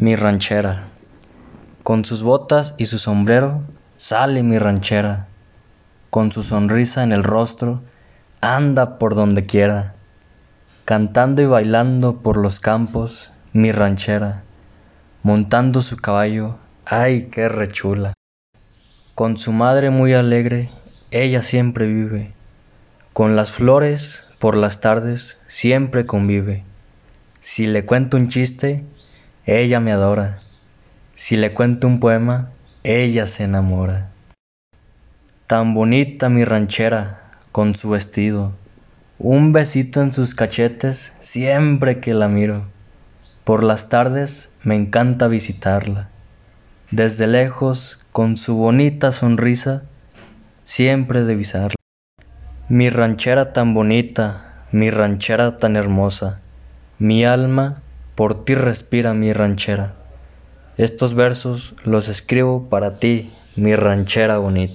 Mi ranchera. Con sus botas y su sombrero sale mi ranchera. Con su sonrisa en el rostro anda por donde quiera. Cantando y bailando por los campos mi ranchera. Montando su caballo, ay, qué rechula. Con su madre muy alegre ella siempre vive. Con las flores por las tardes siempre convive. Si le cuento un chiste, ella me adora. Si le cuento un poema, ella se enamora. Tan bonita mi ranchera con su vestido, un besito en sus cachetes siempre que la miro. Por las tardes me encanta visitarla. Desde lejos, con su bonita sonrisa, siempre divisarla. Mi ranchera tan bonita, mi ranchera tan hermosa, mi alma por ti respira mi ranchera. Estos versos los escribo para ti, mi ranchera bonita.